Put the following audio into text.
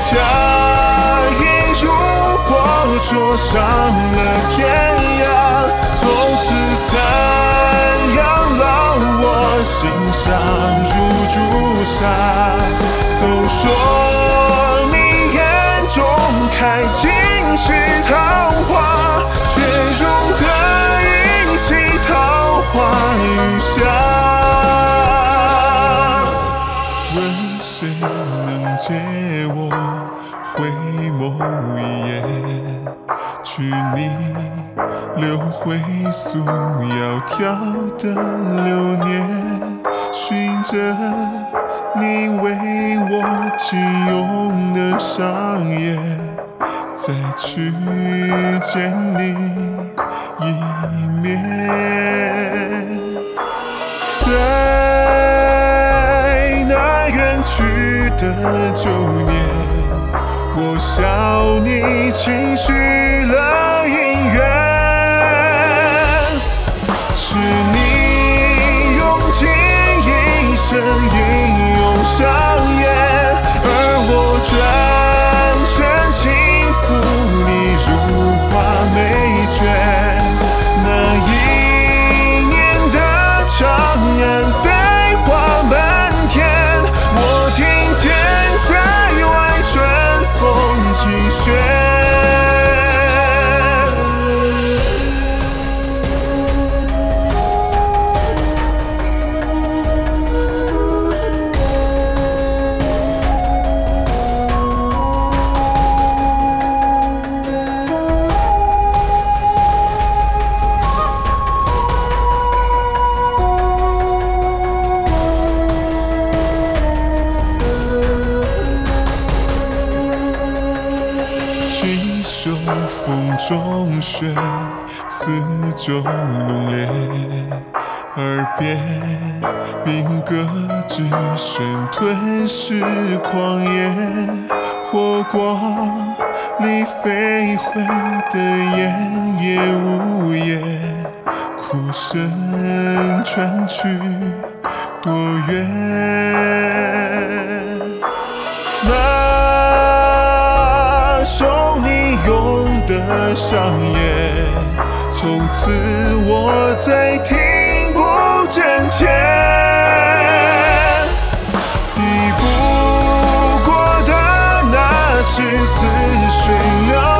假意如火灼伤了天涯，从此残阳烙我心上如朱砂。都说回眸一眼？去你留回素窈窕的流年，寻着你为我紧拥的双眼，再去见你一面。在那远去的旧年，我笑你轻许了风中雪，四周浓烈。耳边兵戈之声吞噬狂野，火光里飞回的烟也无言，哭声传去多远？上演，从此我再听不真切。抵不过的那是似水流